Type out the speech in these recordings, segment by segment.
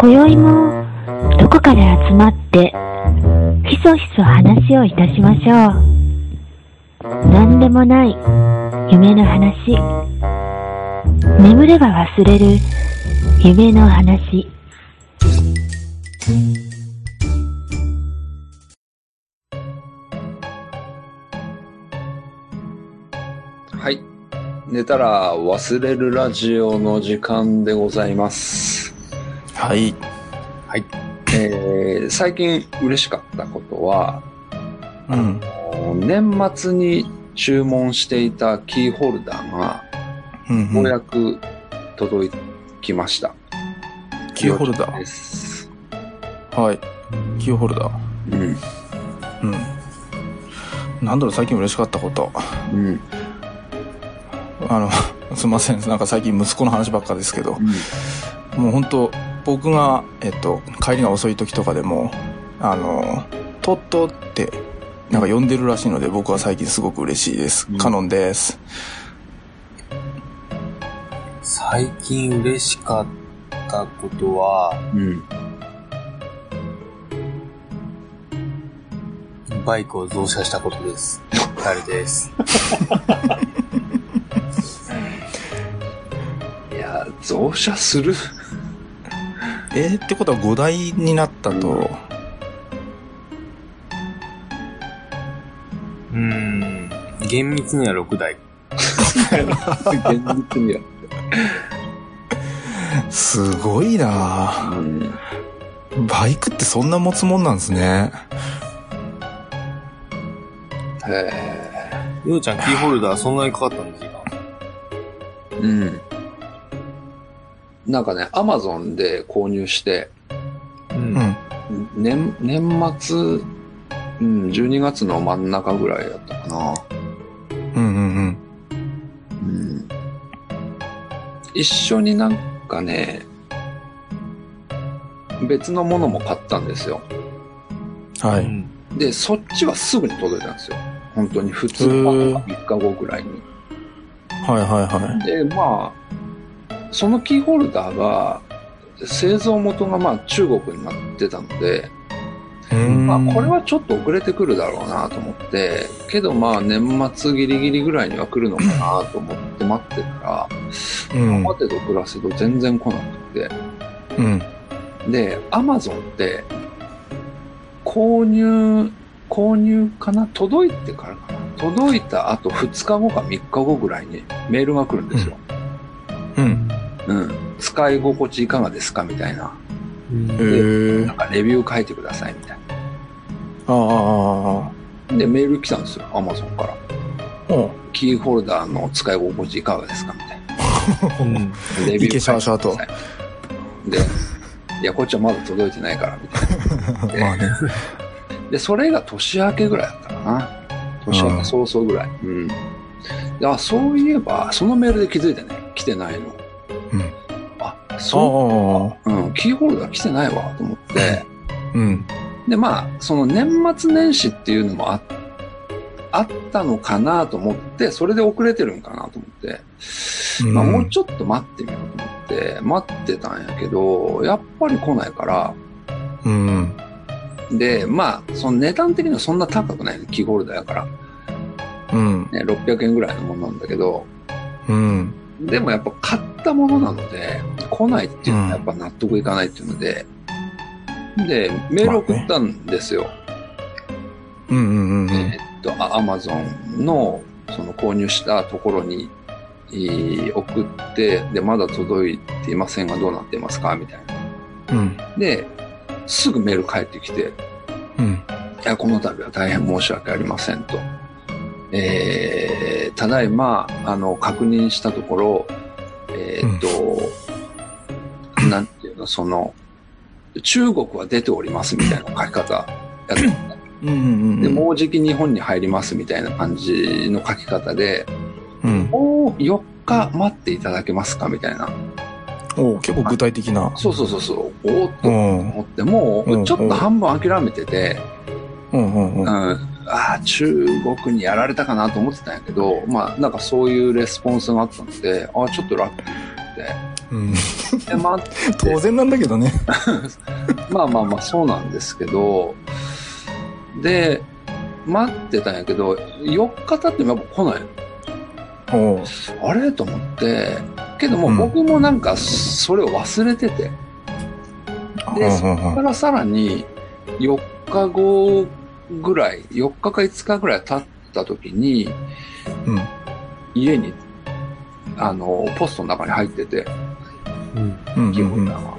今宵もどこかで集まってひそひそ話をいたしましょう。何でもない夢の話。眠れば忘れる夢の話。はい。寝たら忘れるラジオの時間でございます。はい。えー最近嬉しかったことは、うん。年末に注文していたキーホルダーが、うん、ようやく届きました。キーホルダでー。す。はい。キーホルダー。うん。うん。なんだろう、最近嬉しかったこと。うん。あの、すいません。なんか最近息子の話ばっかですけど、もう本当僕が、えっと、帰りが遅い時とかでも、あの、トットって、なんか呼んでるらしいので、僕は最近すごく嬉しいです。うんカノンです。最近嬉しかったことは、うん。バイクを増車したことです。誰です。いや、増車する？えーってことは5台になったと、うーん。厳密には6台。現実には。すごいなうん。ぁバイクってそんな持つもんなんですね。へようちゃんキーホルダーそんなにかかったんですか？ーうん。なんかね、アマゾンで購入して、う。うんん。年、年末、うん、12月の真ん中ぐらいだったかな。うんうんうん。うん。一緒になんかね、別のものも買ったんですよ。はい。うんで、そっちはすぐに届いたんですよ。本当に普通の3日後ぐらいに。はいはいはい。で、まあ、そのキーホルダーが、製造元がまあ中国になってたので、まあこれはちょっと遅れてくるだろうなと思って、けどまあ年末ギリギリぐらいには来るのかなと思って待ってたら、うん。待てど暮らせど全然来なくて。うん。で、アマゾンって、購入、購入かな？届いてからかな？届いた後2日後か3日後ぐらいにメールが来るんですよ。うん。うん。使い心地いかがですかみたいな。なんかレビュー書いてくださいみたいあああ。で、メール来たんですよ。アマゾンから。うキーホルダーの使い心地いかがですかみたいうんな。レビュー書いてくださいで、いや、こっちはまだ届いてないから、みたいな。まあね。で、それが年明けぐらいだったかな。年明け早々ぐらい。うん。であ、そういえば、そのメールで気づいてね、来てないの。うん。あ、そう、あうん、キーホルダー来てないわ、と思って。あ。うん。で、まあ、その年末年始っていうのもああったのかなと思って、それで遅れてるんかなと思って、まあ、もうちょっと待ってみようと思って、待ってたんやけど、やっぱり来ないから、うん。で、まあ、その値段的にはそんな高くないキーホルダーやから、うん。ね、600円ぐらいのものなんだけど、うん。でもやっぱ買ったものなので、来ないっていうのはやっぱ納得いかないっていうので、で、メール送ったんですよ。うんうんうんうん。えーっと、アマゾンの、その購入したところに、えー送って、で、まだ届いていませんがどうなっていますか？みたいな。うん。で、すぐメール返ってきて、うん。いや、この度は大変申し訳ありませんと。えー、ただいま、あの、確認したところ、えーっと、なんていうの、その、中国は出ておりますみたいな書き方やってたうんうんうん。で、もうじき日本に入りますみたいな感じの書き方で、うん。もう4日待っていただけますかみたいな。おう結構具体的な。そうそうそうそう。おーっとうん。思って、もうんうちょっと半分諦めてて、うんうんう。うんん、ああ、中国にやられたかなと思ってたんやけど、まあなんかそういうレスポンスがあったので、ああ、ちょっとラッキーって。うん。で待って。当然なんだけどね。まあまあまあそうなんですけど、で、待ってたんやけど、4日経ってもやっぱ来ない。あれ？と思って、けどもうん。僕もなんかそれを忘れてて、で、そこからさらに4日後ぐらい、4日か5日ぐらい経った時に、うん。家に、あの、ポストの中に入ってて、うん。うん。キーうん。ホルダーが。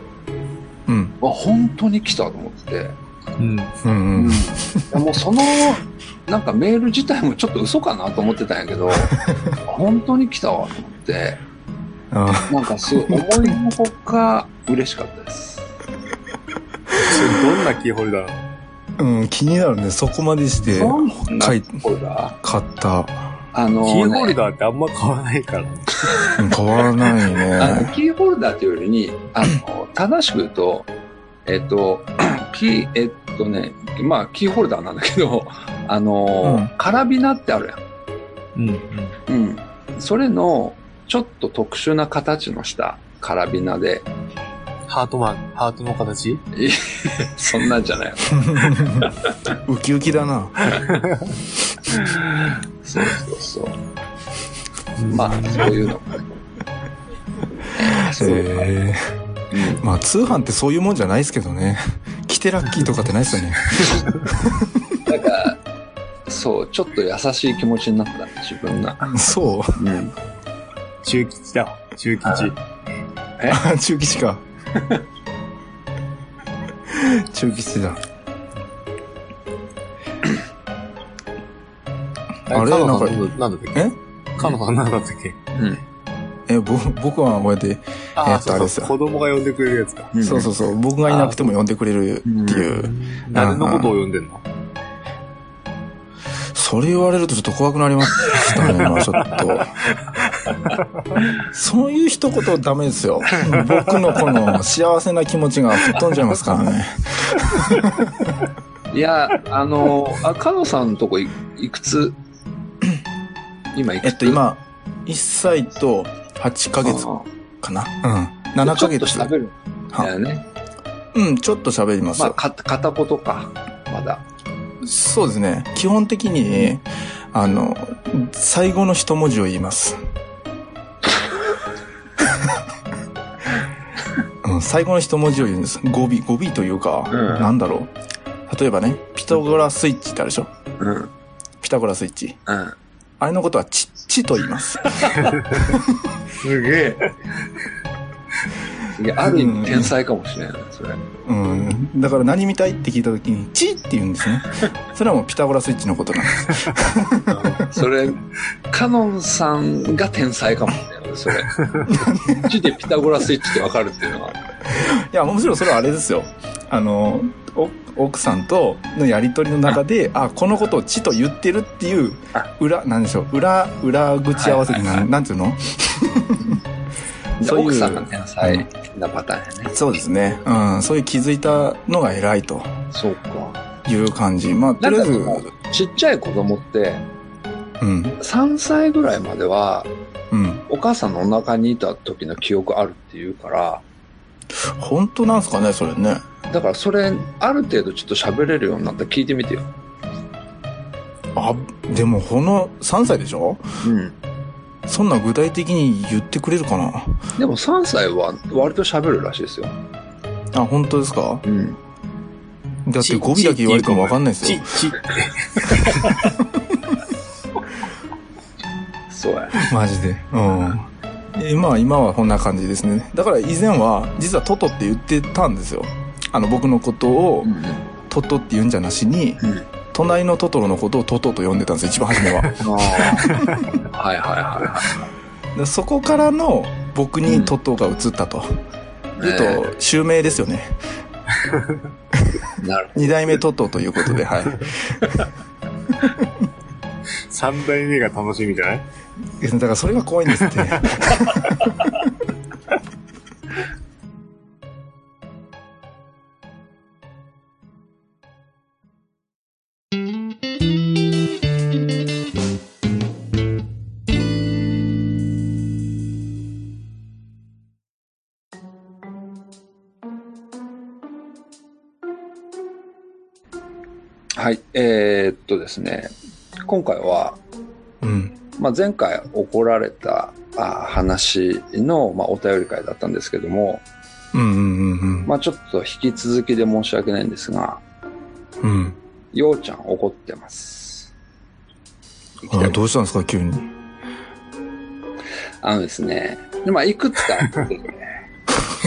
うん。あ、本当に来たと思って。うん。うん。うん。うん、もうその、なんかメール自体もちょっと嘘かなと思ってたんやけど、本当に来たわと思って、あなんかすごい思いのほか嬉しかったです。それどんなキーホルダーなの？うん、気になるね。そこまでしていキーホルダー買った。あの、キーホルね、ダーってあんま買わないから。うん変わらないあのね。キーホルダーというよりに、あの、正しく言うと、えっと、キー、えっとね、まあ、キーホルダーなんだけど、あの、うんカラビナってあるやん。うん。うん。それの、ちょっと特殊な形のしたカラビナで、ハートマン、ハートの形？い そんなんじゃない。ウキウキだな。そうそうそう。まあ、そういうのもね。そうええうんまあ通販ってそういうもんじゃないですけどね。来てラッキーとかってないですよね。だから、そう、ちょっと優しい気持ちになった、自分が。そう。うん。中吉だわ。中吉。え？あ 中吉か。中吉だ。あれ？なんかだっけ？え？カノさんなんだったっけ？うん。え、ぼ、僕はこうやって、えっとあれですよそうそう。子供が呼んでくれるやつか。うんそうそうそう、僕がいなくても呼んでくれるっていう。誰のことを呼んでんの？それ言われるとちょっと怖くなりましたね、まあちょっと。そういう一言ダメですよ。僕のこの幸せな気持ちが吹っ飛んじゃいますからね。いや、あの、あ、カノさんのとこいいくつ？今いくつ？えっと、今、1歳と8ヶ月あかな。うん。7ヶちょっと月。喋るんだよね。うん、ちょっと喋りますまあ、片言か。まだ。そうですね。基本的に、あの、最後の一文字を言います。うん、最後の一文字を言うんです。語尾、語尾というか、うんなんだろう。例えばね、ピタゴラスイッチってあるでしょ？うん。ピタゴラスイッチ。うん。あれのことはち、ちと言います。すげえ。いや、ある意味天才かもしれない、それ。うん。だから何見たいって聞いたときに、ちって言うんですね。それはもうピタゴラスイッチのことなんです。それ、カノンさんが天才かもしれない、それ。うちでピタゴラスイッチってわかるっていうのは。いや、もちろんそれはあれですよ。あの、お奥さんとのやりとりの中で、あ、このことをちと言ってるっていうあ、裏、なんでしょう、裏、裏口合わせになん、なんていうの？そういう奥さんが天才なパターンやね。そうですね。うん、そういう気づいたのが偉いとそうか。いう感じ。まあ、とりあえず、ちっちゃい子供って、うん、3歳ぐらいまでは、うん。お母さんのお腹にいた時の記憶あるっていうから、本当なんすかね、それね。だからそれ、ある程度ちょっと喋れるようになったら聞いてみてよ。あ、でも、この3歳でしょ？うん。そんな具体的に言ってくれるかな？でも3歳は割と喋るらしいですよ。あ、本当ですか？うん。だって語尾だけ言われてもわかんないですちよ。、ち、そうやね。マジで。うん。今は、今はこんな感じですね。だから以前は、実はトトって言ってたんですよ。あの、僕のことをうんトトって言うんじゃなしに、うん。うん。隣のトトロのことをトトと呼んでたんですよ、一番初めは。はいはいはいはでそこからの僕にトトが移ったと。いうと、襲名ですよね。い。なるほ二代目トトということで、はい。三代目が楽しみじゃない？だからそれが怖いんですって。はい。えーっとですね、今回は、うん。まあ、前回起こられたあ話の、まあ、お便り会だったんですけども、うんうんうんうん。まあ、ちょっと引き続きで申し訳ないんですが、うん。ようちゃん怒ってます。ありどうしたんですか、急に。あのですね、でまあ、いくつかあってね、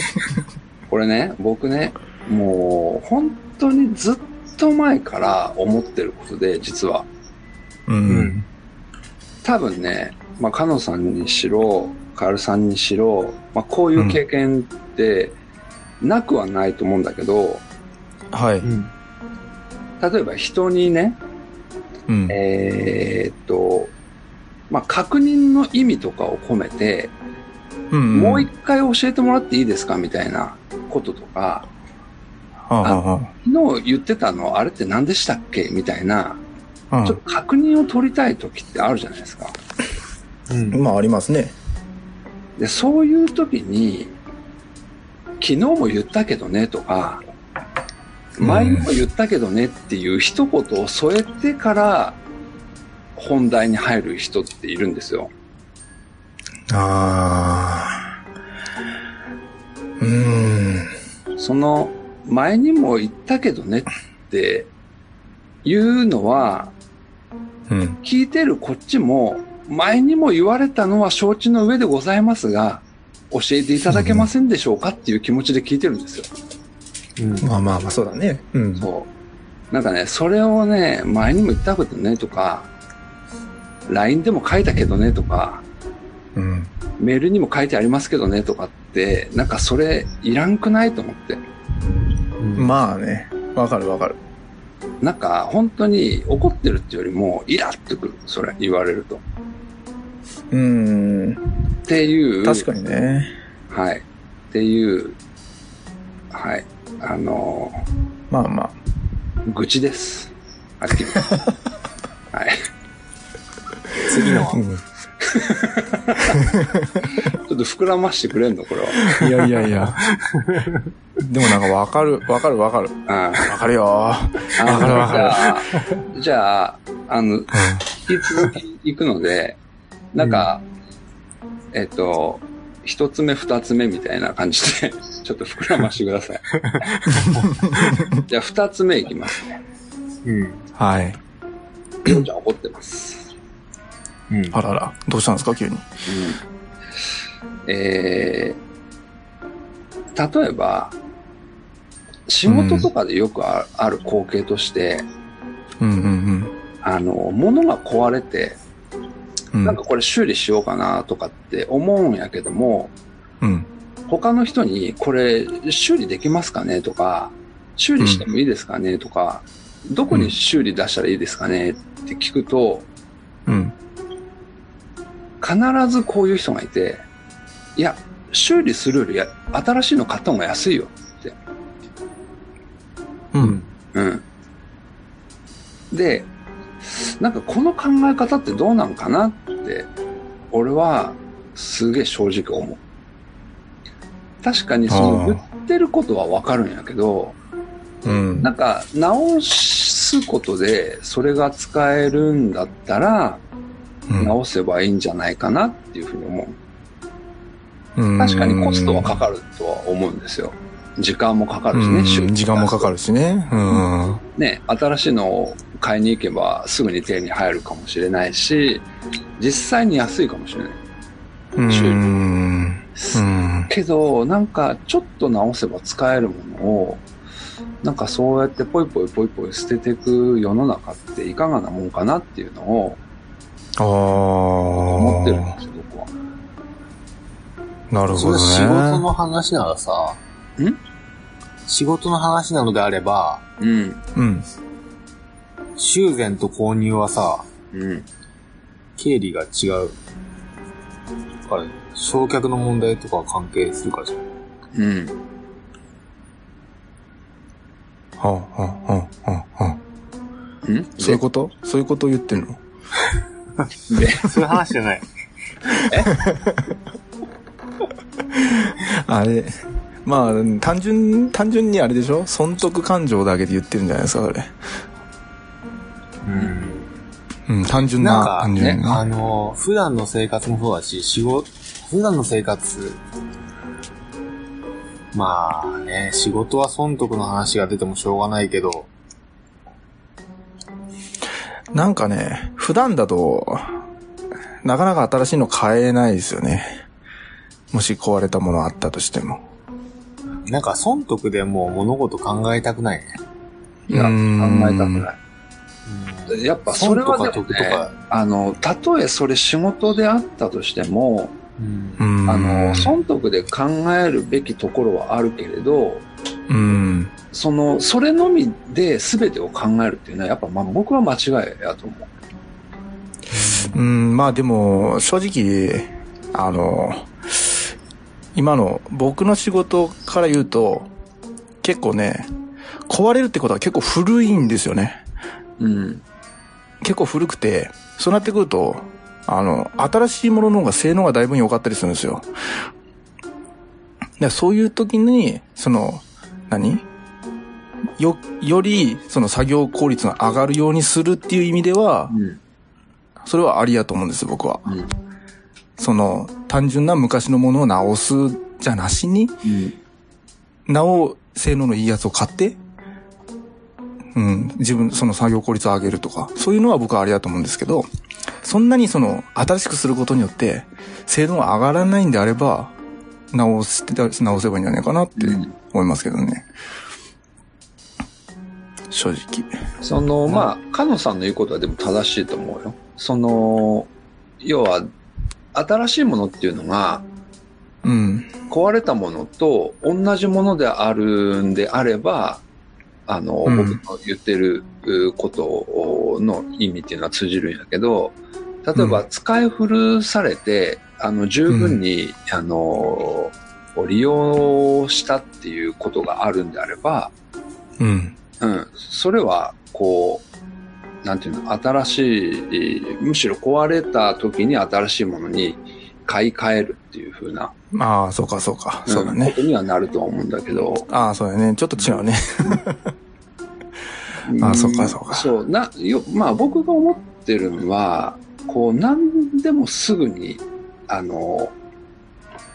これね、僕ね、もう、本当にずっと前から思ってることで、実は。うん。うん。多分ね、まあ、かのさんにしろ、カールさんにしろ、まあ、こういう経験って、なくはないと思うんだけど、はい。ん。例えば人にね、うん。えーっと、まあ、確認の意味とかを込めて、うんもう一回教えてもらっていいですかみたいなこととか、昨日言ってたのあれって何でしたっけ？みたいな、あ、ちょっと確認を取りたい時ってあるじゃないですか。うん。まあ、ありますね。で、そういう時に、昨日も言ったけどねとか、前にも言ったけどねっていう一言を添えてから本題に入る人っているんですよ。ああ。うーん。その前にも言ったけどねっていうのはうん。聞いてるこっちも前にも言われたのは承知の上でございますが教えていただけませんでしょうかっていう気持ちで聞いてるんですよ。うん。まあまあまあ、そうだね。うん。そう。なんかね、それをね、前にも言ったことねとか、LINE でも書いたけどねとか、うん。メールにも書いてありますけどねとかって、なんかそれいらんくないと思って。うん。まあね。わかるわかる。なんか本当に怒ってるっていうよりもイラッとくる。それ言われると。うーん。っていう。確かにね。はい。っていう、はい。あのまあまあ。ー、愚痴です。はっきり。はい。次のはう。ん ちょっと膨らましてくれんのこれは。いやいやいや。でもなんかわかる、わかるわかる。あわかるよ。わあかるわかるじゃあ、あ、あの、引き続き行くので、なんか、えっと、一つ目、二つ目みたいな感じで、ちょっと膨らましてください。じゃあ、二つ目いきますね。うん。はい。りょうちゃん怒ってます。うん。あらら。どうしたんですか、急に。うん。えー、例えば、仕事とかでよくあある光景として、うんうんあの、物が壊れて、うん。なんかこれ修理しようかなとかって思うんやけども、うん。他の人にこれ修理できますかねとか、修理してもいいですかねとか、どこに修理出したらいいですかねって聞くと、うん。必ずこういう人がいて、いや、修理するよりや新しいの買った方が安いよって。う。うんん。うん。で、なんかこの考え方ってどうなんかなって、俺はすげえ正直思う。確かにその売ってることはわかるんやけど、うん。なんか直すことでそれが使えるんだったらうん直せばいいんじゃないかなっていうふうに思う。うん確かにコストはかかるとは思うんですよ。時間もかかるしね、うん時間もかかるしね。うん。ね、新しいのを買いに行けばすぐに手に入るかもしれないし、実際に安いかもしれない。うん。けど、なんかちょっと直せば使えるものを、なんかそうやってポイポイポイポイ捨てていく世の中っていかがなもんかなっていうのを。思ってるんですよ、僕は。なるほどね。それ仕事の話ならさ、ん？仕事の話なのであれば、うん。うん。修繕と購入はさ、うん。経理が違う。から、焼却の問題とかは関係するからじゃん。うん。はあ、はあ、はあ、はあ、はあ。うん？そういうこと？そういうことを言ってんの？で、そういう話じゃない。あれ、まあ、単純、単純にあれでしょ？損得感情だけで言ってるんじゃないですか、それ。うん、単純な、なんかね、単純な。あの、普段の生活もそうだし、仕事、普段の生活、まあね、仕事は損得の話が出てもしょうがないけど、なんかね、普段だと、なかなか新しいの買えないですよね。もし壊れたものあったとしても。なんか損得でもう物事考えたくないね。いや、考えたくない。やっぱそれはでも、ね損とか得とか、あの、たとえそれ仕事であったとしても。あの、損得で考えるべきところはあるけれど、うん。その、それのみで全てを考えるっていうのは、やっぱ、まあ僕は間違いやと思う。うん、まあでも、正直、あの、今の僕の仕事から言うと、結構ね、壊れるってことは結構古いんですよね。うん。結構古くて、そうなってくると、あの、新しいものの方が性能がだいぶ良かったりするんですよ。でそういう時に、その、何？よ、より、その作業効率が上がるようにするっていう意味では、うん。それはありやと思うんです、僕は。うん。その、単純な昔のものを直すじゃなしに、うん。なお、性能のいいやつを買って、うん、自分、その作業効率を上げるとか、そういうのは僕はありだと思うんですけど、そんなにその、新しくすることによって、性能が上がらないんであれば、直して、直せばいいんじゃないかなってうん思いますけどね。正直。その、まあ、かのさんの言うことはでも正しいと思うよ。その、要は、新しいものっていうのが、うん。壊れたものと同じものであるんであれば、あの、うん僕の言ってるうことの意味っていうのは通じるんやけど、例えばう使い古されて、あの、十分に、あの、利用したっていうことがあるんであれば、うん。うん、それは、こう、なんていうの、新しい、むしろ壊れた時に新しいものに買い替えるっていう風な、ああ、そうか、そうか。そうだんこね。とにはなるとは思うんだけど、ああ、そうだね。ちょっと違うね。あんそうかそうかそう、な、よ、まあ僕が思ってるのは、こう、何でもすぐに、あの、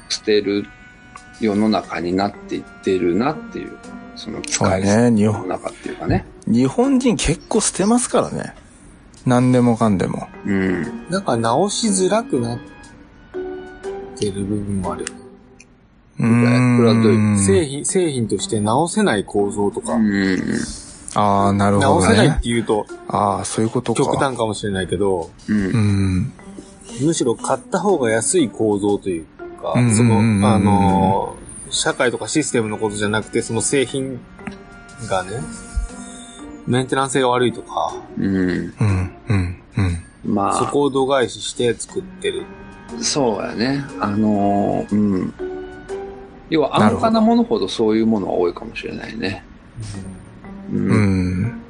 捨てる世の中になっていってるなっていう、その使いだね。日本、世の中っていうかね。日本人結構捨てますからね。何でもかんでも。うん。なんか直しづらくなってる部分もあるよね。うーん。これはどういう製品、製品として直せない構造とか、うん。ああ、なるほど直せないっね。て言うとああ、そういうことか。極端かもしれないけど、うんう。ん。むしろ買った方が安い構造というかその、あの、社会とかシステムのことじゃなくて、その製品がね、メンテナンス性が悪いとか、うん。うん、うん、うん。まあ、そこを度外視して作ってる。そうやね。あのーうん。要は安価なものほどそういうものは多いかもしれないね。う。うんん。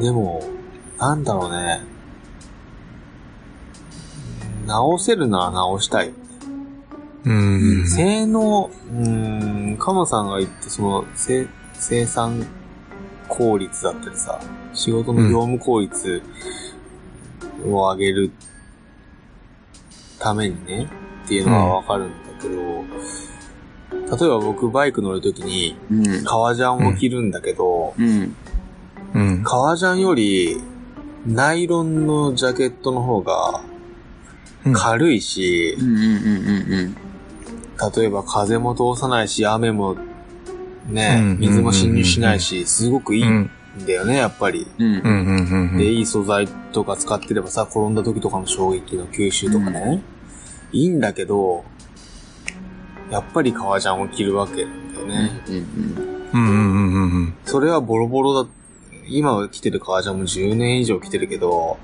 でも、なんだろうね。直せるなら直したい。うん。性能、うーん、カモさんが言って、その、せ生産効率だったりさ、仕事の業務効率を上げるためにね、っていうのはわかるんだけど、例えば僕バイク乗るときにうん。革ジャンを着るんだけど、うん。うん。革ジャンよりナイロンのジャケットの方が軽いし。例えば風も通さないし、雨もね、うん水も侵入しないし、すごくいいうんん。だよね、やっぱり。で、いい素材とか使ってればさ、転んだ時とかの衝撃の吸収とかね、いいんだけど、やっぱり革ジャンを着るわけだよね。うん。うん。うん。うん。うん。それはボロボロだ、今着てる革ジャンも10年以上着てるけど、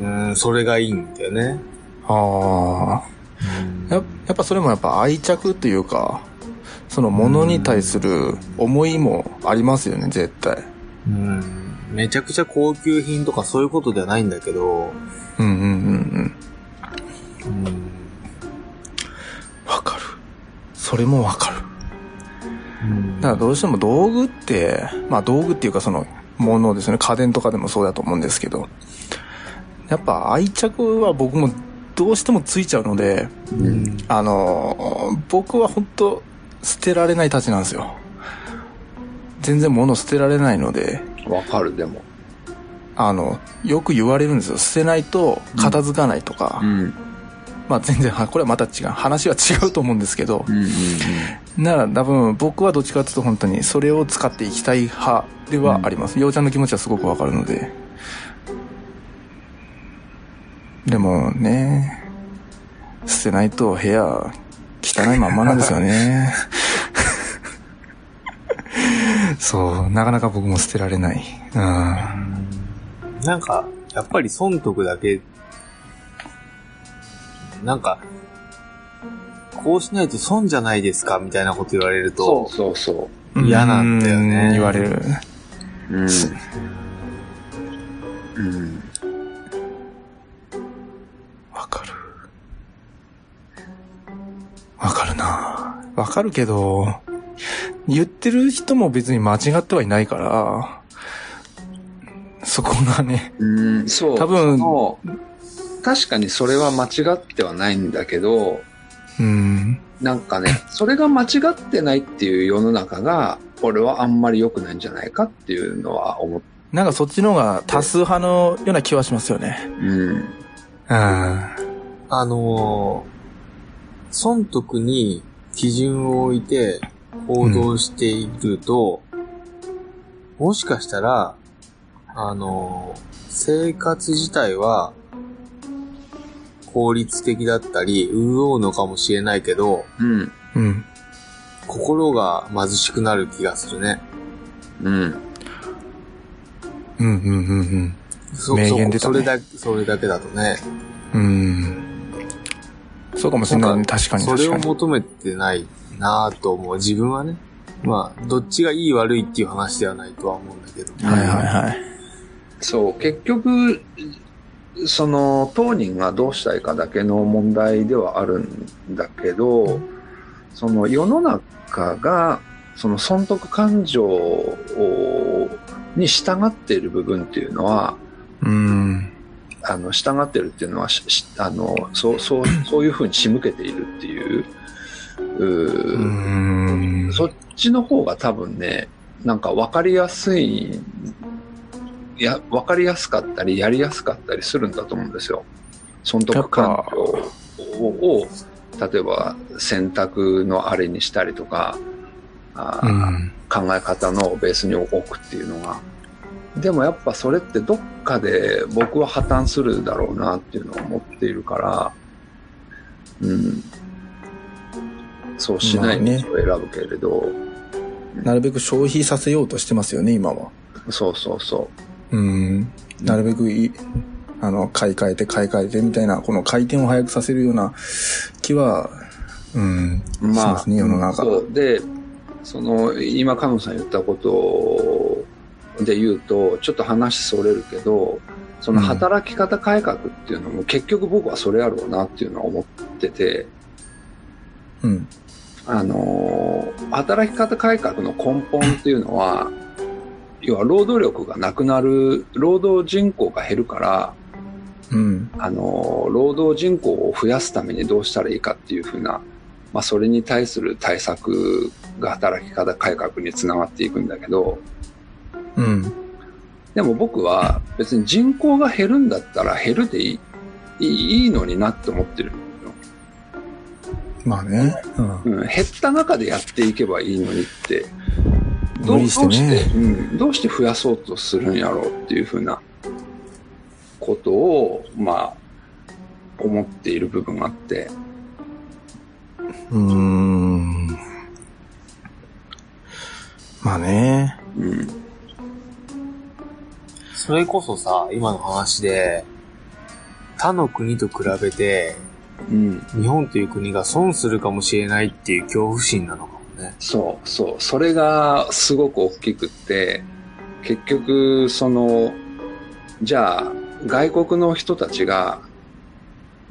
うん。それがいいんだよね。ああ。ややっぱそれもやっぱ愛着というか、そのものに対する思いもありますよね、絶対。うん。めちゃくちゃ高級品とかそういうことではないんだけど、うんうんうんうん。うん。わかる。それもわかる。うんだからどうしても道具って、まあ道具っていうかそのものですね。家電とかでもそうだと思うんですけど。やっぱ愛着は僕もどうしてもついちゃうので、うん。あの、僕は本当捨てられないたちなんですよ。全然物捨てられないので、わかる、でも。あの、よく言われるんですよ。捨てないと片付かないとか。ん。まあ全然、は これはまた違う、話は違うと思うんですけどう、んうんなら多分僕はどっちかっていうと本当にそれを使っていきたい派ではあります。ようちゃんの気持ちはすごくわかるので。でもね、捨てないと部屋汚いまんまなんですよね。そう、なかなか僕も捨てられない。うん。なんか、やっぱり損得だけ、なんか、こうしないと損じゃないですかみたいなこと言われるそうと、そうそ嫌なんだよねうん言われる。う。うん。うん。わかる。わかるなわかるけど、言ってる人も別に間違ってはいないから、そこがね、うん、そう。多分確かにそれは間違ってはないんだけど、うん、なんかね、それが間違ってないっていう世の中が、俺はあんまり良くないんじゃないかっていうのは思っなんかそっちの方が多数派のような気はしますよね。うん。うん。あのー損得に基準を置いて行動していると、もしかしたら、あのー生活自体は効率的だったり、潤うのかもしれないけど、うん。うん。心が貧しくなる気がするね。うん。うん、うん、うん、そ名言出たねそそれだけ、それだけだとね。うん。うん。そうかもしれないね。確かにそれ確かに。を求めてないなぁと思う。自分はね。まあ、どっちがいい悪いっていう話ではないとは思うんだけど。はいはいはい。そう、結局、その、当人がどうしたいかだけの問題ではあるんだけど、その世の中が、その損得感情をに従っている部分っていうのは、うん。あの、従ってるっていうのは、あの、そう、そう、そういうふうに仕向けているっていう、うん。そっちの方が多分ね、なんか分かりやすい、いや、分かりやすかったり、やりやすかったりするんだと思うんですよ。損得感情を、を例えば選択のあれにしたりとか、あーうん。考え方のベースに置くっていうのが。でもやっぱそれってどっかで僕は破綻するだろうなっていうのを思っているから、うん。そうしない道を選ぶけれど、なるべく消費させようとしてますよね、今は。そうそうそうん。なるべくいい、あの、買い替えて買い替えてみたいな、この回転を早くさせるような気は、うん、う。まあ、しますね、世の中。そう。で、その、今、カノンさん言ったことで言うと、ちょっと話それるけど、その働き方改革っていうのも結局僕はそれやろうなっていうのは思ってて、うん。あのー働き方改革の根本っていうのは、要は労働力がなくなる、労働人口が減るから、うん。あのー労働人口を増やすためにどうしたらいいかっていうふうな、まあ、それに対する対策が働き方改革につながっていくんだけど、うん。でも僕は別に人口が減るんだったら減るでいい、いいのになって思ってる。まあね。うん。うん、減った中でやっていけばいいのにって、どうしてねどうして、うん、どうして増やそうとするんやろうっていうふうなことを、まあ、思っている部分があって、うーん。まあね。うん、それこそさ、今の話で、他の国と比べて、うん、日本という国が損するかもしれないっていう恐怖心なのかもね。そう、そう、それがすごく大きくって、結局、その、じゃあ、外国の人たちが、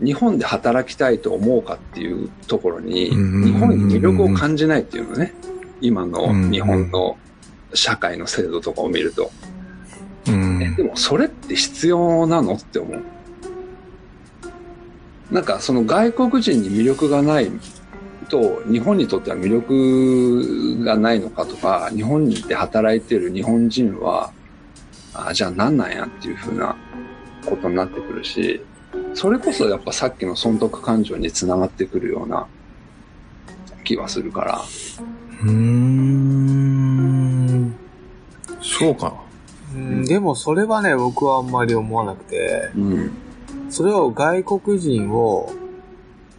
日本で働きたいと思うかっていうところに、うん日本に魅力を感じないっていうのね。今のうん日本の社会の制度とかを見ると。で。もそれって必要なの？って思う。なんかその外国人に魅力がないと日本にとっては魅力がないのかとか日本にで働いてる日本人はあじゃあ何なんやっていうふうなことになってくるしそれこそやっぱさっきの損得感情につながってくるような気はするから。うーん。そうか。うん、でもそれはね、僕はあんまり思わなくて、うん。それを外国人を、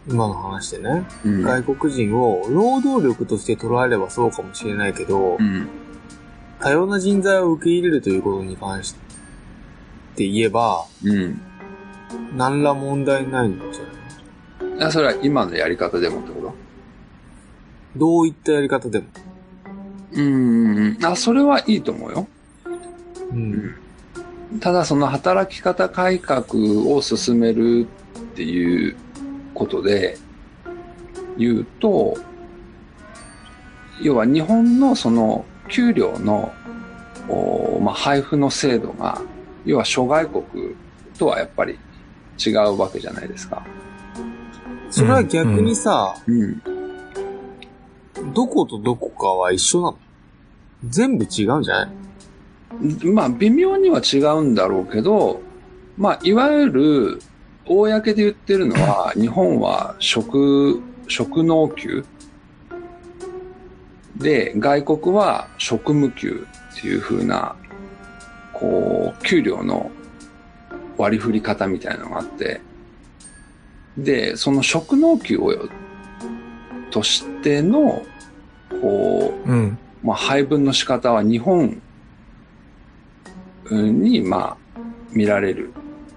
今の話でね、うん。外国人を労働力として捉えればそうかもしれないけどう、ん。多様な人材を受け入れるということに関して言えば、うん。何ら問題ないんじゃない？あそれは今のやり方でもってこと？どういったやり方でも。うん。あ、それはいいと思うよ。うん。ただその働き方改革を進めるっていうことで言うと、要は日本のその給料の、おまあ、配布の制度が、要は諸外国とはやっぱり違うわけじゃないですか。それは逆にさ、うん。どことどこかは一緒なの？全部違うんじゃない？まあ、微妙には違うんだろうけど、まあ、いわゆる、公で言ってるのは、日本は職、職能給で、外国は職務給っていう風な、こう、給料の割り振り方みたいなのがあって、で、その職能給を、としての、こう、うん。まあ、配分の仕方は日本に、まあ、見られる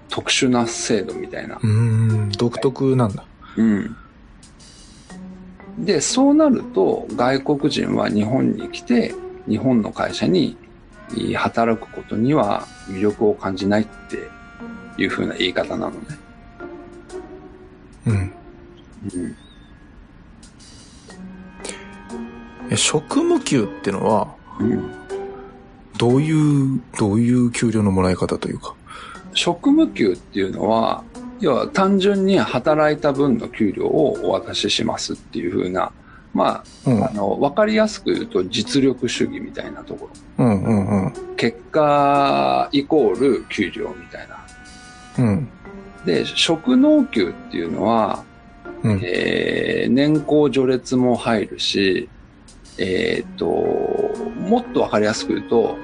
特殊な制度みたいな。うーん。独特なんだ。うん。で、そうなると、外国人は日本に来て、日本の会社に働くことには魅力を感じないっていう風な言い方なのね。うん。うん。え職務給ってのは、うん。どういう、どういう給料のもらい方というか？職務給っていうのは、要は単純に働いた分の給料をお渡ししますっていう風な、まうんあ、あ。の、わかりやすく言うと実力主義みたいなところ。うんうんうん。結果イコール給料みたいな。うん。で、職能給っていうのは、うん。えー年功序列も入るし、えっ、と、もっとわかりやすく言うと、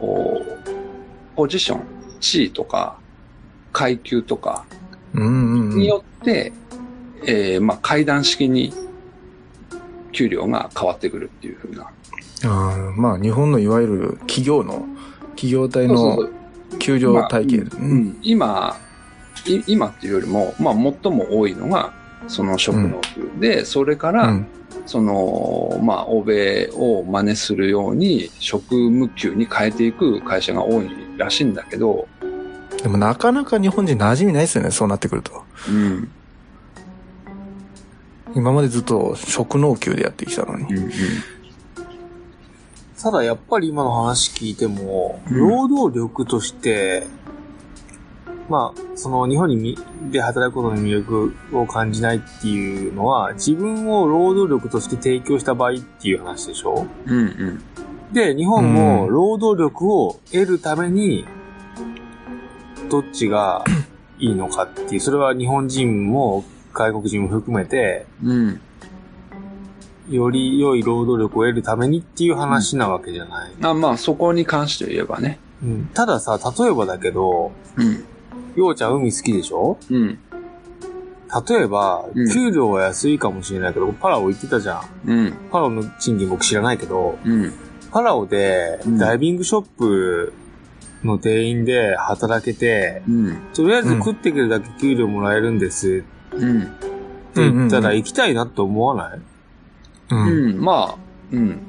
おポジション、地位とか、階級とか。によって、えーまあ、階段式に給料が変わってくるっていう風な。あーまあ、日本のいわゆる企業の、企業体の給料体系。今、い今っていうよりも、まあ、最も多いのが、その職能給で、それから、うん。その、まあ、欧米を真似するように、職務給に変えていく会社が多いらしいんだけど、でもなかなか日本人馴染みないですよね、そうなってくると。うん、今までずっと職能給でやってきたのに。うん、うん。ただやっぱり今の話聞いても、うん労働力として、まあ、その日本にみで働くことに魅力を感じないっていうのは、自分を労働力として提供した場合っていう話でしょ？うん、うん。で、日本も労働力を得るために、どっちがいいのかっていう、それは日本人も外国人も含めて、うん。より良い労働力を得るためにっていう話なわけじゃない。あまあ、そこに関して言えばね。うん、たださ、例えばだけど、うん。ようちゃん海好きでしょ？うん。例えば、うん給料は安いかもしれないけど、パラオ行ってたじゃん。うん。パラオの賃金僕知らないけど、うん。パラオでうんダイビングショップの店員で働けて、うん。とりあえず食ってくるだけ給料もらえるんですうん。って言ったらうん行きたいなって思わない、うん。うん。まあ、うん。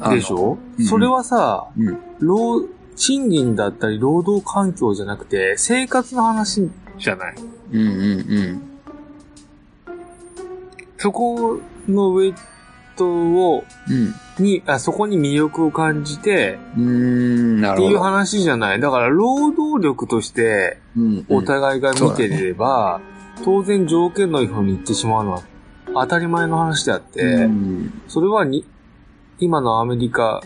あのでしょ、うんそれはさ、うん。労、賃金だったり労働環境じゃなくて、生活の話じゃないうん。うん。うん。そこのウェイことを、うん。に、あ、そこに魅力を感じて、うーん、なっていう。話じゃない。だから、労働力として、うんお互いが見てれば、当然条件の違反に行ってしまうのは当たり前の話であって、うん。それはに、今のアメリカ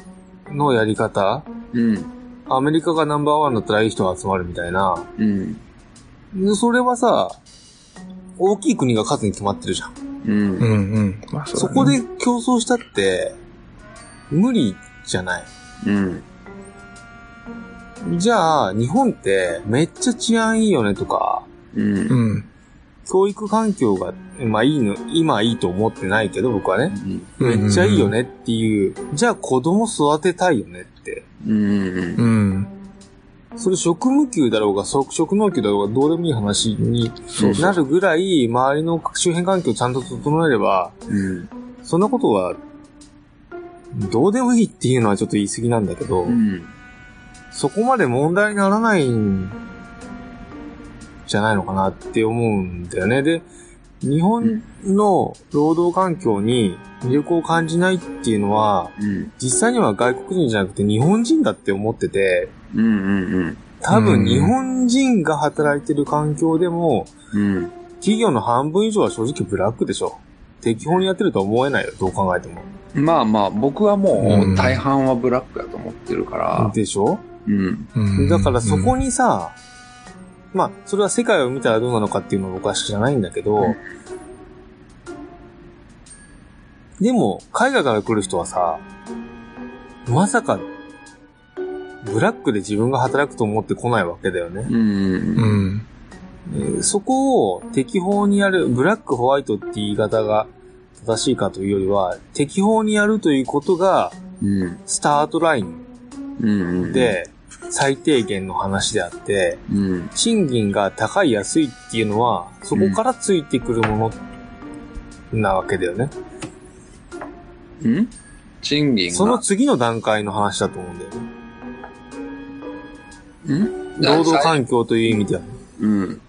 のやり方、うん。アメリカがナンバーワンだったらいい人が集まるみたいな、うん。でそれはさ、大きい国が勝つに決まってるじゃん。うん。うんうん。まあそだねこで競争したって、無理じゃない。うん。じゃあ、日本ってめっちゃ治安いいよねとか、うん。うん。教育環境が、まあいいの、今いいと思ってないけど僕はね、うんめっちゃいいよねっていう、じゃあ子供育てたいよねって。うん。うん。それ職務給だろうが、職職能給だろうが、どうでもいい話になるぐらい、周りの周辺環境をちゃんと整えれば、うん。そんなことは、どうでもいいっていうのはちょっと言い過ぎなんだけど、うん。そこまで問題にならないんじゃないのかなって思うんだよね。で、日本の労働環境に魅力を感じないっていうのは、うん。実際には外国人じゃなくて日本人だって思ってて、うん。うん。多うん分日本人が働いてる環境でも、うん。企業の半分以上は正直ブラックでしょ。適法にやってるとは思えないよ、どう考えても。まあまあ、僕はもうんう大半はブラックだと思ってるから。でしょ？うん。うんだからそこにさ、まあ、それは世界を見たらどうなのかっていうのは僕は知らないんだけど、うんでも、海外から来る人はさ、まさか、ブラックで自分が働くと思って来ないわけだよね。うん。うん。えーそこを適法にやる、ブラックホワイトって言い方が正しいかというよりは、適法にやるということが、うん。スタートラインうん。、で、最低限の話であって、うん。賃金が高い安いっていうのは、そこからついてくるものなわけだよね。うん？賃金が。その次の段階の話だと思うんだよね。うん？労働環境という意味ではね。うん。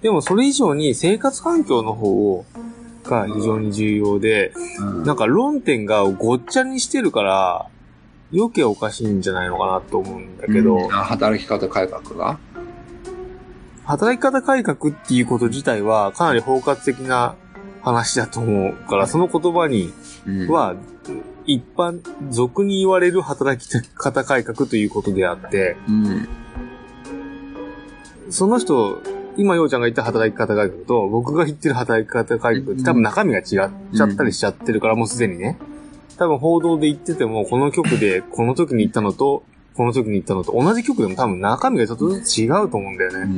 でもそれ以上に生活環境の方を、が非常に重要で、うんなんか論点がごっちゃにしてるから、余計おかしいんじゃないのかなと思うんだけど、うんあ働き方改革が？働き方改革っていうこと自体はかなり包括的な話だと思うから、その言葉にうんは、一般、俗に言われる働き方改革ということであって、うん。その人、今、ようちゃんが言った働き方改革と、僕が言ってる働き方改革って多分中身が違っちゃったりしちゃってるから、もうすでにね。多分報道で言ってても、この曲で、この時に言ったのと、この時に言ったのと、同じ曲でも多分中身がちょっとずつ違うと思うんだよね。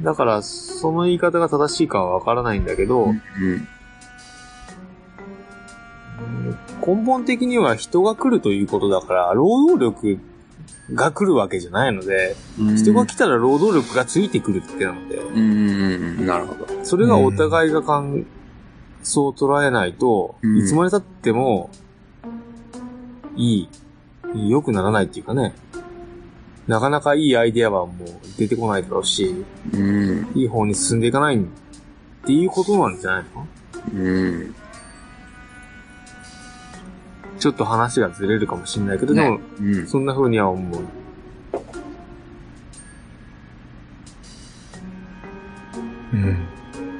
うん。だから、その言い方が正しいかはわからないんだけど、うん。根本的には人が来るということだから、労働力が来るわけじゃないので、うん。人が来たら労働力がついてくるってなので、うん。なるほど。それがお互いが感想を捉えないと、うんいつまで経っても、いい、良くならないっていうかね、なかなかいいアイデアはもう出てこないだろうし、うん。いい方に進んでいかないっていうことなんじゃないの？うん。ちょっと話がずれるかもしれないけど、でも、うん。そんな風には思う。うん。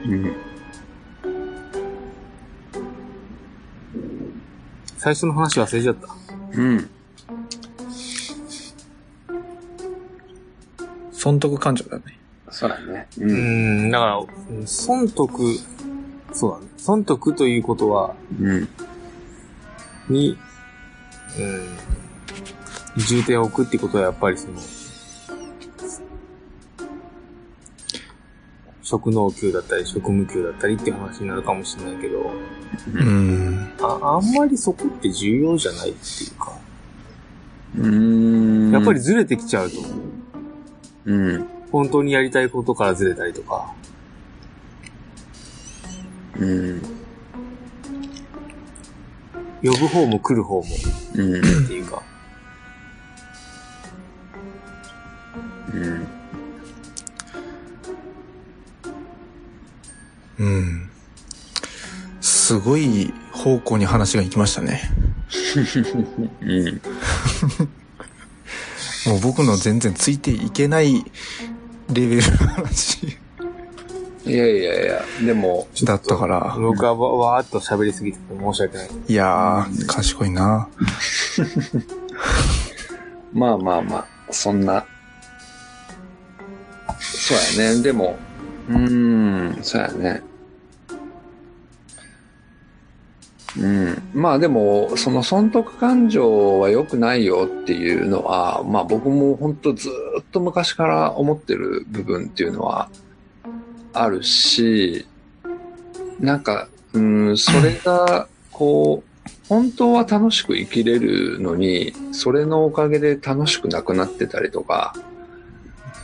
うん。最初の話忘れちゃった。うん。損得感情だね。そうだね。ううん。ん、だから、うん損得、そうだね。損得ということは、うん。に、うん、重点を置くってことはやっぱりその、職能給だったり職務給だったりっていう話になるかもしれないけど、うん。あ、あんまりそこって重要じゃないっていうか、うん。やっぱり、ずれてきちゃうと思う。うん。本当にやりたいことからずれたりとか、うん。呼ぶ方も来る方もうん。っていうか、うん。うん。すごい方向に話が行きましたね。うん。もう僕の全然ついていけないレベルの話いやいやいや、でも、だったから。僕はわわーっと喋りすぎてて申し訳ない。いやー、賢いな。まあまあまあ、そんな。そうやね。でも、うーん、そうやね。うん。まあでも、その損得感情は良くないよっていうのは、まあ僕も本当ずーっと昔から思ってる部分っていうのはあるし、なんか、うん、それが、こう、本当は楽しく生きれるのに、それのおかげで楽しくなくなってたりとか、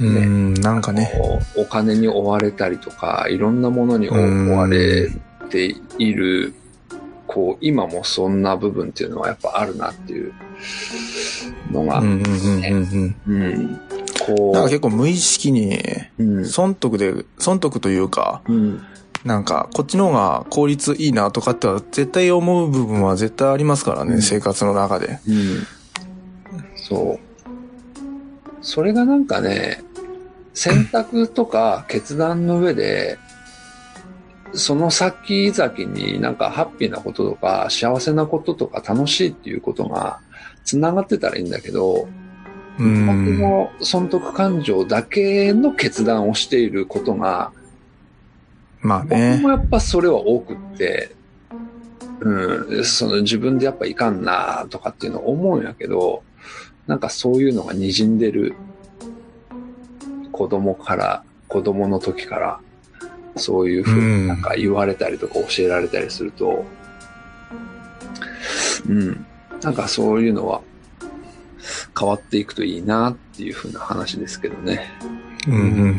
うん、なんかね。お金に追われたりとか、いろんなものに追われている、こう、今もそんな部分っていうのはやっぱあるなっていうのが、うんうんうんうんうん。うんこなんか結構無意識に、損得で、損得というか、うん、なんか、こっちの方が効率いいなとかっては絶対思う部分は絶対ありますからね、うん生活の中で。うん。そう。それがなんかね、選択とか決断の上で、その先々になんかハッピーなこととか幸せなこととか楽しいっていうことが繋がってたらいいんだけど、う僕ん。の損得感情だけの決断をしていることが、僕まあねも。やっぱそれは多くって、うん、その自分でやっぱいかんなとかっていうのを思うんやけど、なんかそういうのが滲んでる子供から、子供の時から、そういうふうになんか言われたりとか教えられたりすると、うん、なんかそういうのは変わっていくといいなっていうふうな話ですけどね。うんうんうんうん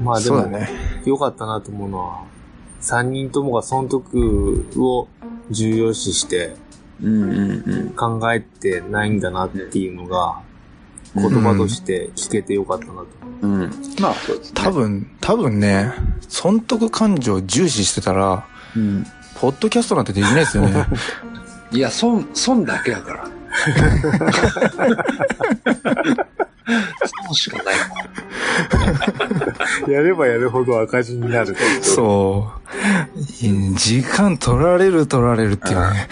うん。まあでも、そうだね。良かったなと思うのは、三人ともが損得を重要視してうんうんうん。考えてないんだなっていうのが、言葉として聞けて良かったなと。うん。まあそうですね。多分、多分ね、損得感情を重視してたら、うん。ポッドキャストなんてできないですよね。いや、損、損だけやから。損しかないから。やればやるほど赤字になる。そう。時間取られる取られるっていうね。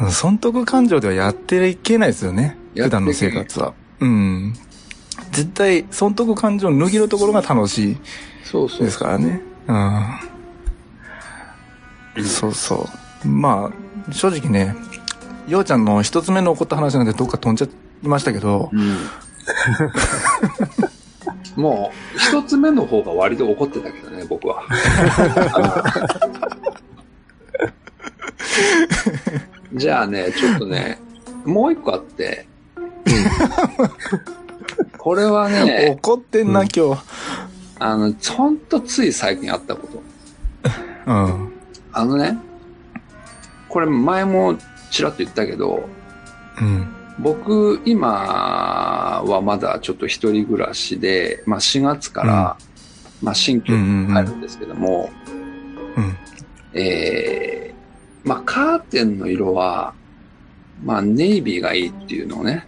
損得感情ではやっていけないですよね。普段の生活は。うん。絶対、損得感情の脱ぎのところが楽しいそうそう。ですからね。うん。そうそう。まあ、正直ね、ようちゃんの一つ目の起こった話なんでどっか飛んじゃいましたけど、うん。もう、一つ目の方が割と怒ってたけどね、僕は。じゃあね、ちょっとね、もう一個あって、これはね、怒ってんな、うん今日。あの、ほんとつい最近あったこと。うん。あのね、これ前もちらっと言ったけど、うん。僕、今はまだちょっと一人暮らしで、まあ4月から、まあ新居に入るんですけども、うん。えー、まあカーテンの色は、まあネイビーがいいっていうのをね、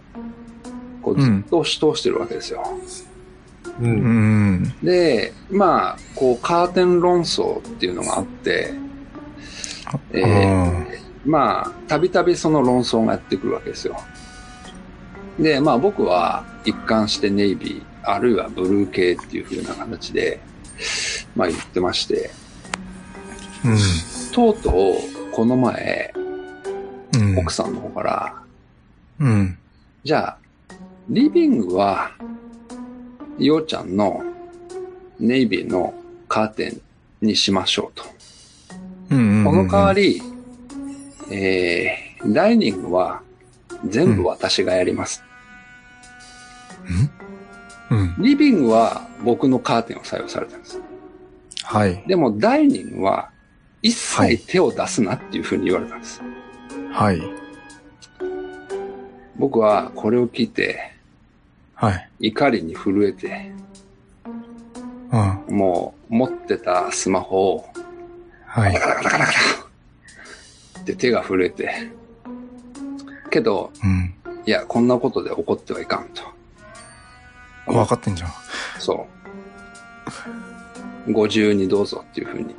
こうずっと押し通してるわけですよ。う。うんん。で、まあ、こうカーテン論争っていうのがあって、えーまあ、たびたびその論争がやってくるわけですよ。で、まあ僕は一貫してネイビー、あるいはブルー系っていう風な形で、まあ言ってまして、うん。とうとうこの前、うん。奥さんの方から、うん。じゃあ、リビングは、ようちゃんのネイビーのカーテンにしましょうと。うん。この代わり、えー、ダイニングは全部私がやります。うん。リビングは僕のカーテンを採用されたんです。はい。でもダイニングは一はい切手を出すなっていうふうに言われたんです。はい。僕はこれを聞いてはい。怒りに震えて、うん。もう持ってたスマホをはいカ。ラカラカラカラって手が震えて、けど、うん。いや、こんなことで怒ってはいかんと。分かってんじゃん。そう。ご自由にどうぞっていうふうに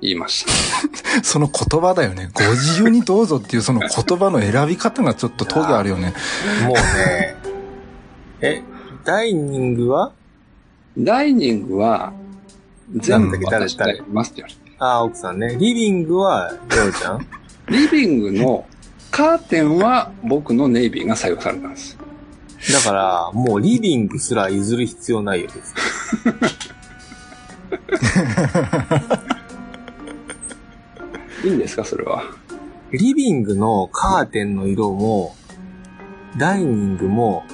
言いました。その言葉だよね。ご自由にどうぞっていうその言葉の選び方がちょっとトゲあるよね。もうね、え、ダイニングは？ダイニングは全部私がやりますって言われて。ああ、奥さんね。リビングは、りょうちゃん？リビングのカーテンは僕のネイビーが採用されたんです。だから、もうリビングすら譲る必要ないよです。いいんですかそれは？リビングのカーテンの色も、ダイニングも、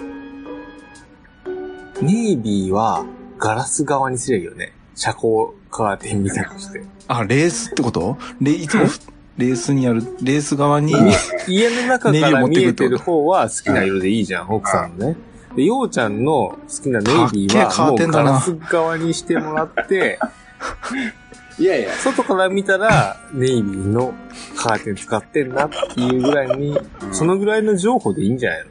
ネイビーはガラス側にすればいいよね。遮光カーテンみたいにして。あ、レースってこと？レいつもふレースにある、レース側に、家の中から見えてる方は好きな色でいいじゃん、奥さんのね。で、ようちゃんの好きなネイビーはもうーテンだな。ガラス側にしてもらって、いやいや、外から見たらネイビーのカーテン使ってんなっていうぐらいに、そのぐらいの情報でいいんじゃない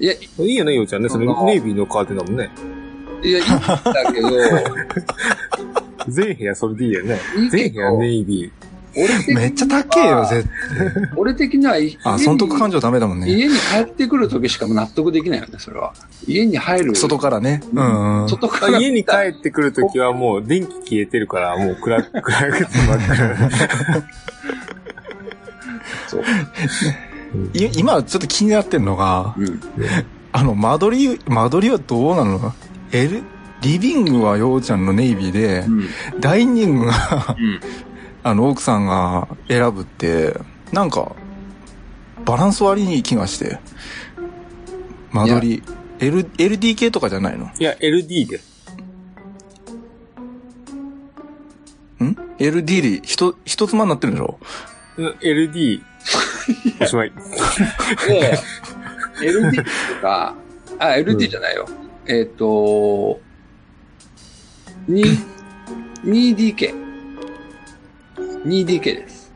いや、のいいよね、ようちゃんね。そのネイビーのカーテンだもんね。いや、いいんだけど、全部屋それでいいよね。いいけ全部屋ど、ネイビー。俺めっちゃ高えよ、絶俺的にはあ、損得感情ダメだもんね。家に帰ってくる時しか納得できないよね、それは。家に入る。外からね。うんうん。外から。家に帰ってくるときはもう電気消えてるから、もう暗く、暗くて真っ暗。そう。い今ちょっと気になってんのが、うん。あの、間取り、間取りはどうなの？エル、リビングはようちゃんのネイビーでう、ん。ダイニングが、うん。あの、奥さんが選ぶって、なんか、バランス悪い気がして。間取り、L、LDK とかじゃないの？いや、LD です。ん ?LD で一、一つ間になってるんでしょ？うん LD。おしまい。で、LD とか、あ、LD じゃないよ。えっ、と、2、2DK。2DK です。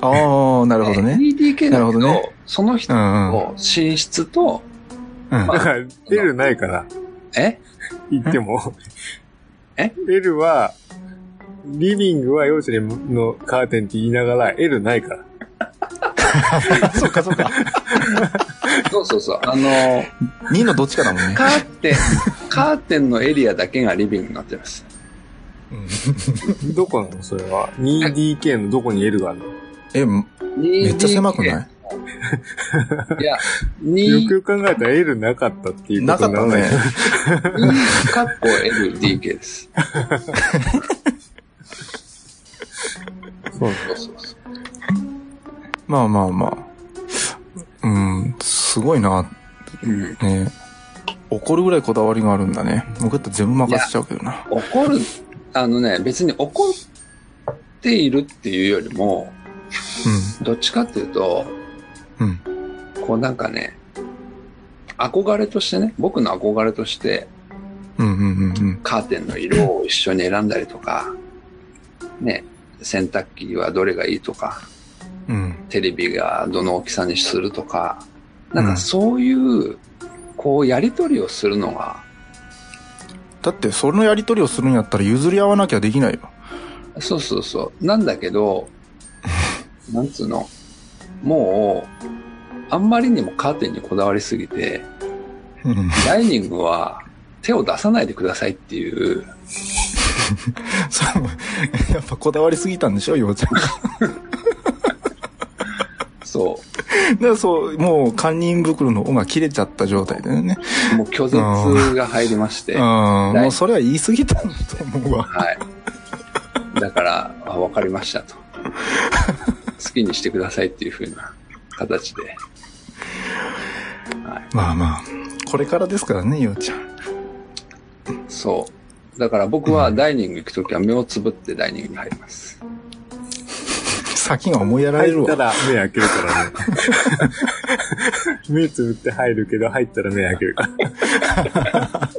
ああ、なるほどね。2DK だけど、なるほどねその人うんうん。の寝室と、うんだから、L ないから、え？言っても。え ?L は、リビングは幼稚園のカーテンって言いながら、L ないから。そっかそっか。そうそうそう。あの、2のどっちかだもんね。カーテン、カーテンのエリアだけがリビングになってます。うんどこなのそれは？2DK のどこに L があるの？え、めっちゃ狭くない？いや、よ2くよく考えたら L なかったっていうこなかったとにならない。ね。2カッコ LDK です。そうそうそうそう。まあまあまあ。うん、すごいな。うん。ね怒るぐらいこだわりがあるんだね。僕だったら全部任せちゃうけどな。怒る、あのね、別に怒っているっていうよりも、どっちかっていうと、うん。こうなんかね、憧れとしてね、僕の憧れとして、うん。うんうんうんうん。カーテンの色を一緒に選んだりとか、ね、洗濯機はどれがいいとか、うん。テレビがどの大きさにするとか、なんかそういう、こうやりとりをするのが、だって、そのやりとりをするんやったら譲り合わなきゃできないよ。そうそうそう。なんだけど、なんつうの、もう、あんまりにもカーテンにこだわりすぎて、うん。ダイニングは手を出さないでくださいっていう、そう、やっぱこだわりすぎたんでしょ、ようちゃんが。そだからそう、もう堪忍袋の尾が切れちゃった状態だよね。う、もう拒絶が入りまして、うん。はもうそれは言い過ぎたんだと思うわ。い。だから、あわかりましたと。好きにしてくださいっていう風な形で。はい。まあまあ、これからですからね、ようちゃん。そう。だから僕はダイニング行くときは目をつぶってダイニングに入ります。先が思いやられるわ。入ったら目開けるからね。目つぶって入るけど、入ったら目開けるから。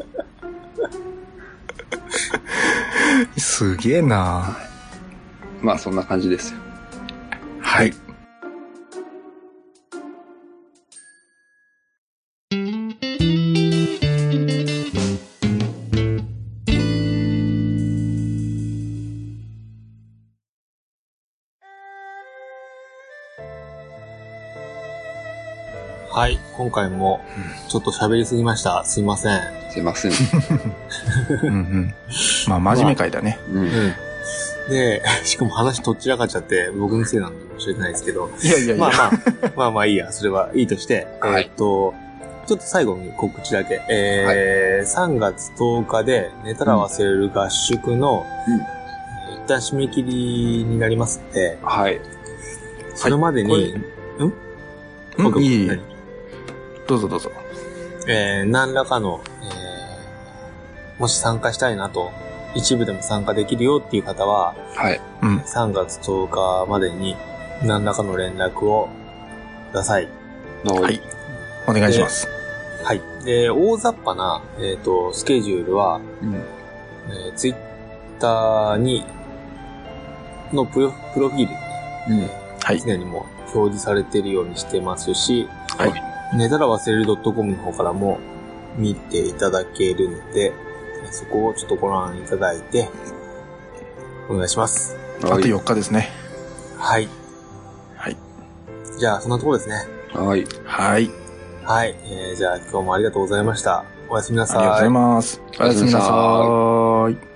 すげえなまあそんな感じですよ。はい。今回も、ちょっと喋りすぎました。すいません。すいません。うんうん。まあ、真面目会だね。うん。うん。で、しかも話とっちらかっちゃって、僕のせいなんで申し訳ないですけど、いやいやいや。まあまあ、まあまあいいや、それはいいとして、はいえーっと、ちょっと最後に告知だけ。えー3月10日で寝たら忘れる合宿の、うん一旦締め切りになりますので、はい。それまでに、うん？僕いい何？どうぞどうぞ。えー何らかの、えーもし参加したいなと、一部でも参加できるよっていう方は、はい。うん。3月10日までに何らかの連絡をください。はい。お願いします。はい。で、大雑把な、えっ、と、スケジュールは、うん。えー、ツイッターに、のプロプロフィールに、うん。はい。常にもう表示されているようにしてますし、はい。寝たら忘れる .com の方からも見ていただけるので、えーそこをちょっとご覧いただいて、お願いします。あと4日ですね。はい。はい。じゃあ、そんなところですね。はい。はい。はい。えー、じゃあ今日もありがとうございました。おやすみなさい。ありがとうございます。おやすみなさーい。